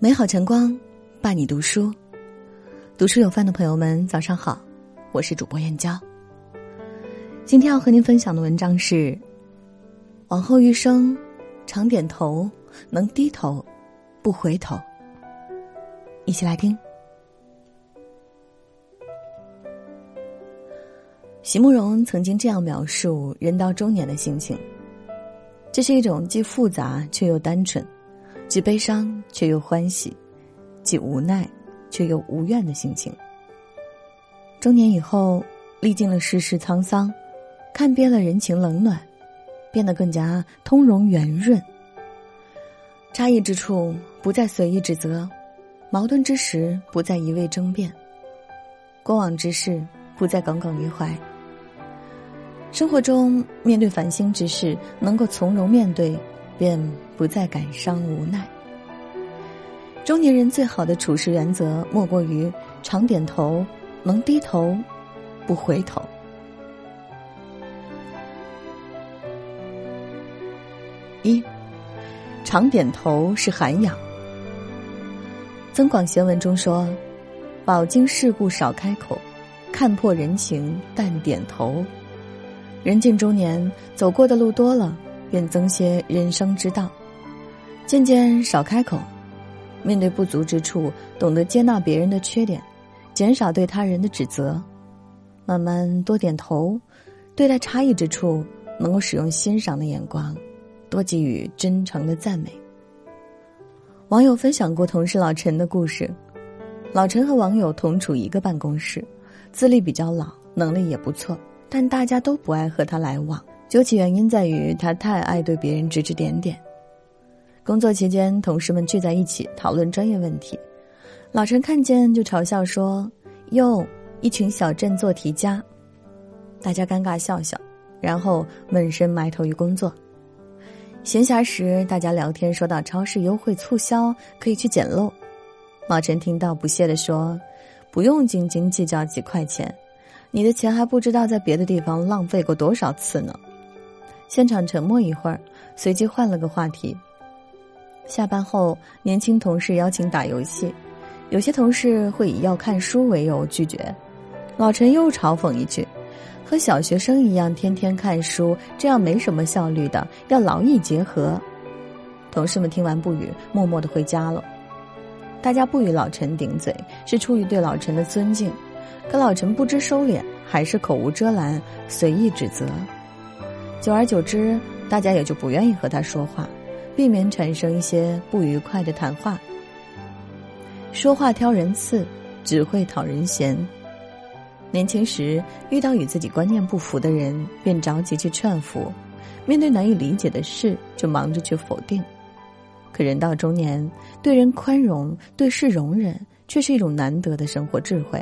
美好晨光，伴你读书。读书有饭的朋友们，早上好，我是主播燕娇。今天要和您分享的文章是：往后余生，常点头，能低头，不回头。一起来听。席慕容曾经这样描述人到中年的心情：这是一种既复杂却又单纯。既悲伤却又欢喜，既无奈却又无怨的心情。中年以后，历尽了世事沧桑，看遍了人情冷暖，变得更加通融圆润。差异之处不再随意指责，矛盾之时不再一味争辩，过往之事不再耿耿于怀。生活中面对烦心之事，能够从容面对。便不再感伤无奈。中年人最好的处事原则，莫过于常点头，能低头，不回头。一，常点头是涵养。《增广贤文》中说：“饱经世故少开口，看破人情淡点头。”人近中年，走过的路多了。便增些人生之道，渐渐少开口，面对不足之处，懂得接纳别人的缺点，减少对他人的指责，慢慢多点头，对待差异之处，能够使用欣赏的眼光，多给予真诚的赞美。网友分享过同事老陈的故事，老陈和网友同处一个办公室，资历比较老，能力也不错，但大家都不爱和他来往。究其原因，在于他太爱对别人指指点点。工作期间，同事们聚在一起讨论专业问题，老陈看见就嘲笑说：“哟，一群小镇做题家。”大家尴尬笑笑，然后闷声埋头于工作。闲暇时，大家聊天说到超市优惠促销，可以去捡漏。老陈听到不屑地说：“不用斤斤计较几块钱，你的钱还不知道在别的地方浪费过多少次呢。”现场沉默一会儿，随即换了个话题。下班后，年轻同事邀请打游戏，有些同事会以要看书为由拒绝。老陈又嘲讽一句：“和小学生一样，天天看书，这样没什么效率的，要劳逸结合。”同事们听完不语，默默的回家了。大家不与老陈顶嘴，是出于对老陈的尊敬，可老陈不知收敛，还是口无遮拦，随意指责。久而久之，大家也就不愿意和他说话，避免产生一些不愉快的谈话。说话挑人刺，只会讨人嫌。年轻时遇到与自己观念不符的人，便着急去劝服；面对难以理解的事，就忙着去否定。可人到中年，对人宽容，对事容忍，却是一种难得的生活智慧。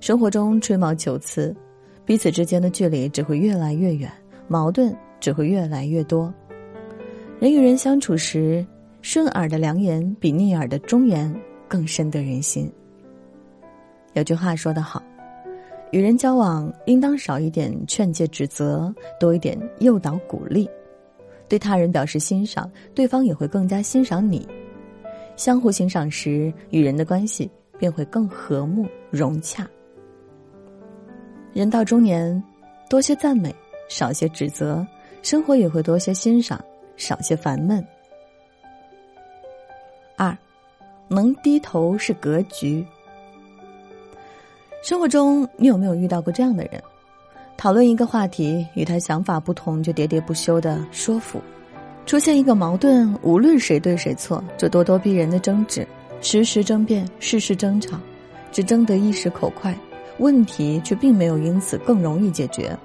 生活中吹毛求疵。彼此之间的距离只会越来越远，矛盾只会越来越多。人与人相处时，顺耳的良言比逆耳的忠言更深得人心。有句话说得好：“与人交往，应当少一点劝诫指责，多一点诱导鼓励。对他人表示欣赏，对方也会更加欣赏你。相互欣赏时，与人的关系便会更和睦融洽。”人到中年，多些赞美，少些指责，生活也会多些欣赏，少些烦闷。二，能低头是格局。生活中，你有没有遇到过这样的人？讨论一个话题，与他想法不同，就喋喋不休的说服；出现一个矛盾，无论谁对谁错，就咄咄逼人的争执，时时争辩，事事争吵，只争得一时口快。问题却并没有因此更容易解决。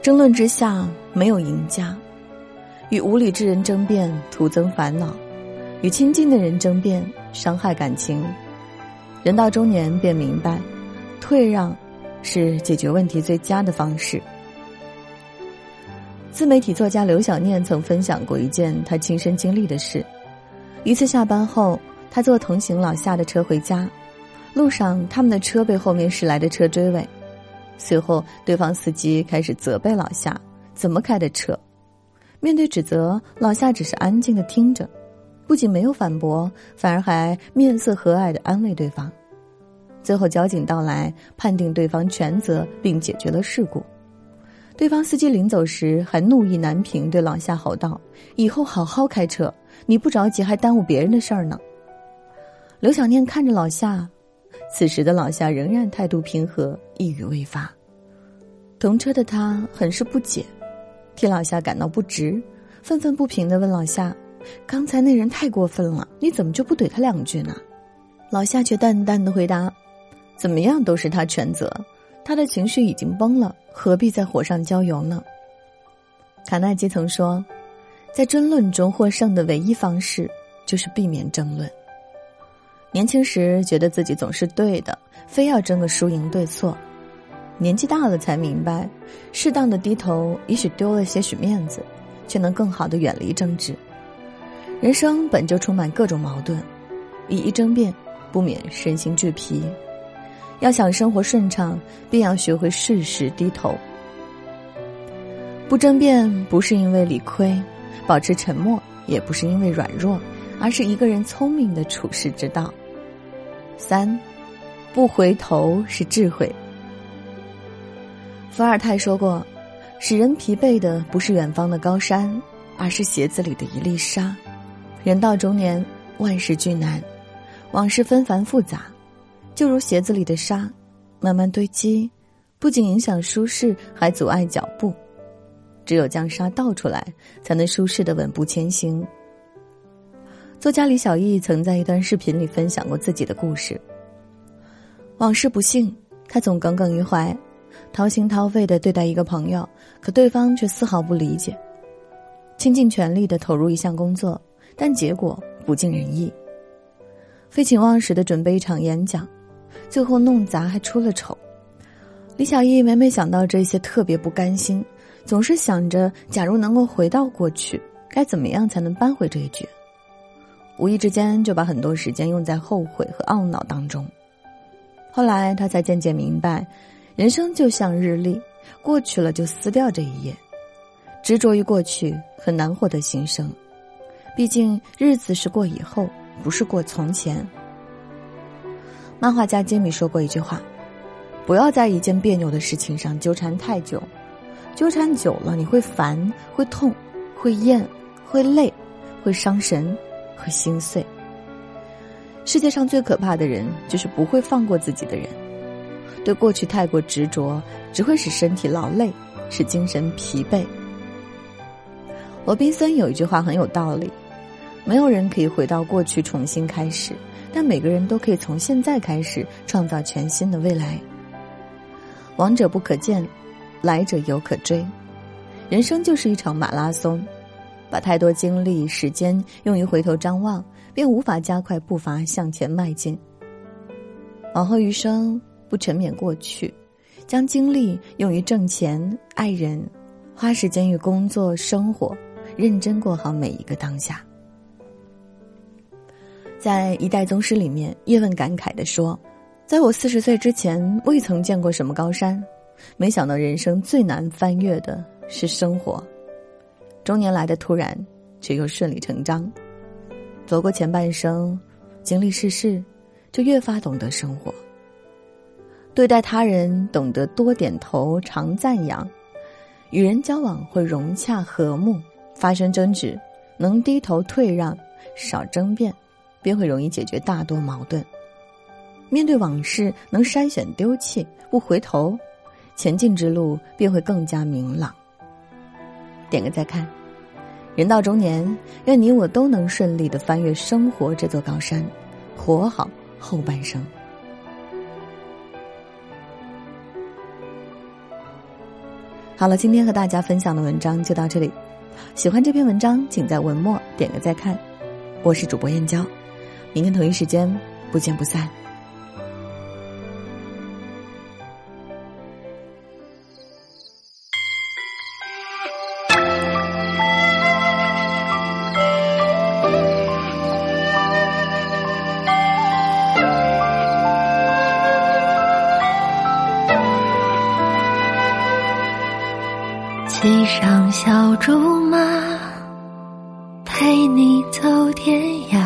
争论之下没有赢家，与无理之人争辩徒增烦恼，与亲近的人争辩伤害感情。人到中年便明白，退让是解决问题最佳的方式。自媒体作家刘小念曾分享过一件他亲身经历的事：一次下班后，他坐同行老夏的车回家。路上，他们的车被后面驶来的车追尾，随后对方司机开始责备老夏怎么开的车。面对指责，老夏只是安静的听着，不仅没有反驳，反而还面色和蔼的安慰对方。最后交警到来，判定对方全责，并解决了事故。对方司机临走时还怒意难平，对老夏吼道：“以后好好开车，你不着急还耽误别人的事儿呢。”刘小念看着老夏，此时的老夏仍然态度平和，一语未发。同车的他很是不解，替老夏感到不值，愤愤不平的问老夏：“刚才那人太过分了，你怎么就不怼他两句呢？”老夏却淡淡的回答：“怎么样都是他全责，他的情绪已经崩了，何必在火上浇油呢？”卡耐基曾说：“在争论中获胜的唯一方式，就是避免争论。”年轻时觉得自己总是对的，非要争个输赢对错。年纪大了才明白，适当的低头，也许丢了些许面子，却能更好的远离争执。人生本就充满各种矛盾，一一争辩，不免身心俱疲。要想生活顺畅，便要学会适时低头。不争辩不是因为理亏，保持沉默也不是因为软弱，而是一个人聪明的处世之道。三，不回头是智慧。伏尔泰说过：“使人疲惫的不是远方的高山，而是鞋子里的一粒沙。”人到中年，万事俱难，往事纷繁复杂，就如鞋子里的沙，慢慢堆积，不仅影响舒适，还阻碍脚步。只有将沙倒出来，才能舒适的稳步前行。作家李小艺曾在一段视频里分享过自己的故事。往事不幸，他总耿耿于怀。掏心掏肺的对待一个朋友，可对方却丝毫不理解。倾尽全力的投入一项工作，但结果不尽人意。废寝忘食的准备一场演讲，最后弄砸还出了丑。李小艺每每想到这些，特别不甘心，总是想着，假如能够回到过去，该怎么样才能扳回这一局？无意之间就把很多时间用在后悔和懊恼当中。后来他才渐渐明白。人生就像日历，过去了就撕掉这一页。执着于过去，很难获得新生。毕竟日子是过以后，不是过从前。漫画家杰米说过一句话：“不要在一件别扭的事情上纠缠太久，纠缠久了你会烦，会痛，会厌，会累，会伤神，会心碎。世界上最可怕的人，就是不会放过自己的人。”对过去太过执着，只会使身体劳累，使精神疲惫。罗宾森有一句话很有道理：没有人可以回到过去重新开始，但每个人都可以从现在开始创造全新的未来。往者不可见，来者犹可追。人生就是一场马拉松，把太多精力、时间用于回头张望，便无法加快步伐向前迈进。往后余生。不沉湎过去，将精力用于挣钱、爱人，花时间于工作、生活，认真过好每一个当下。在《一代宗师》里面，叶问感慨的说：“在我四十岁之前，未曾见过什么高山，没想到人生最难翻越的是生活。中年来的突然，却又顺理成章。走过前半生，经历世事，就越发懂得生活。”对待他人，懂得多点头，常赞扬；与人交往会融洽和睦，发生争执能低头退让，少争辩，便会容易解决大多矛盾。面对往事能筛选丢弃，不回头，前进之路便会更加明朗。点个再看，人到中年，愿你我都能顺利的翻越生活这座高山，活好后半生。好了，今天和大家分享的文章就到这里。喜欢这篇文章，请在文末点个再看。我是主播燕娇，明天同一时间不见不散。小竹马，陪你走天涯。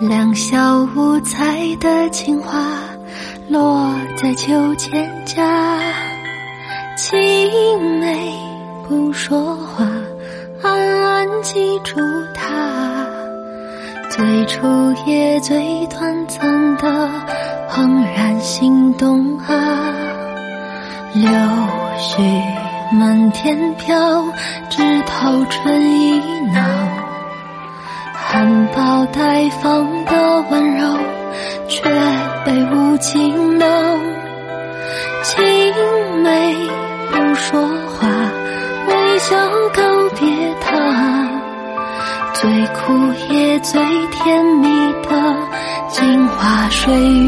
两小无猜的情话，落在秋千家。青梅不说话，暗暗记住他。最初也最短暂的怦然心动啊，柳絮满天飘，枝头春意闹。含苞待放的温柔，却被无情恼。青梅不说话，微笑告别他。最苦也最甜蜜的镜花水月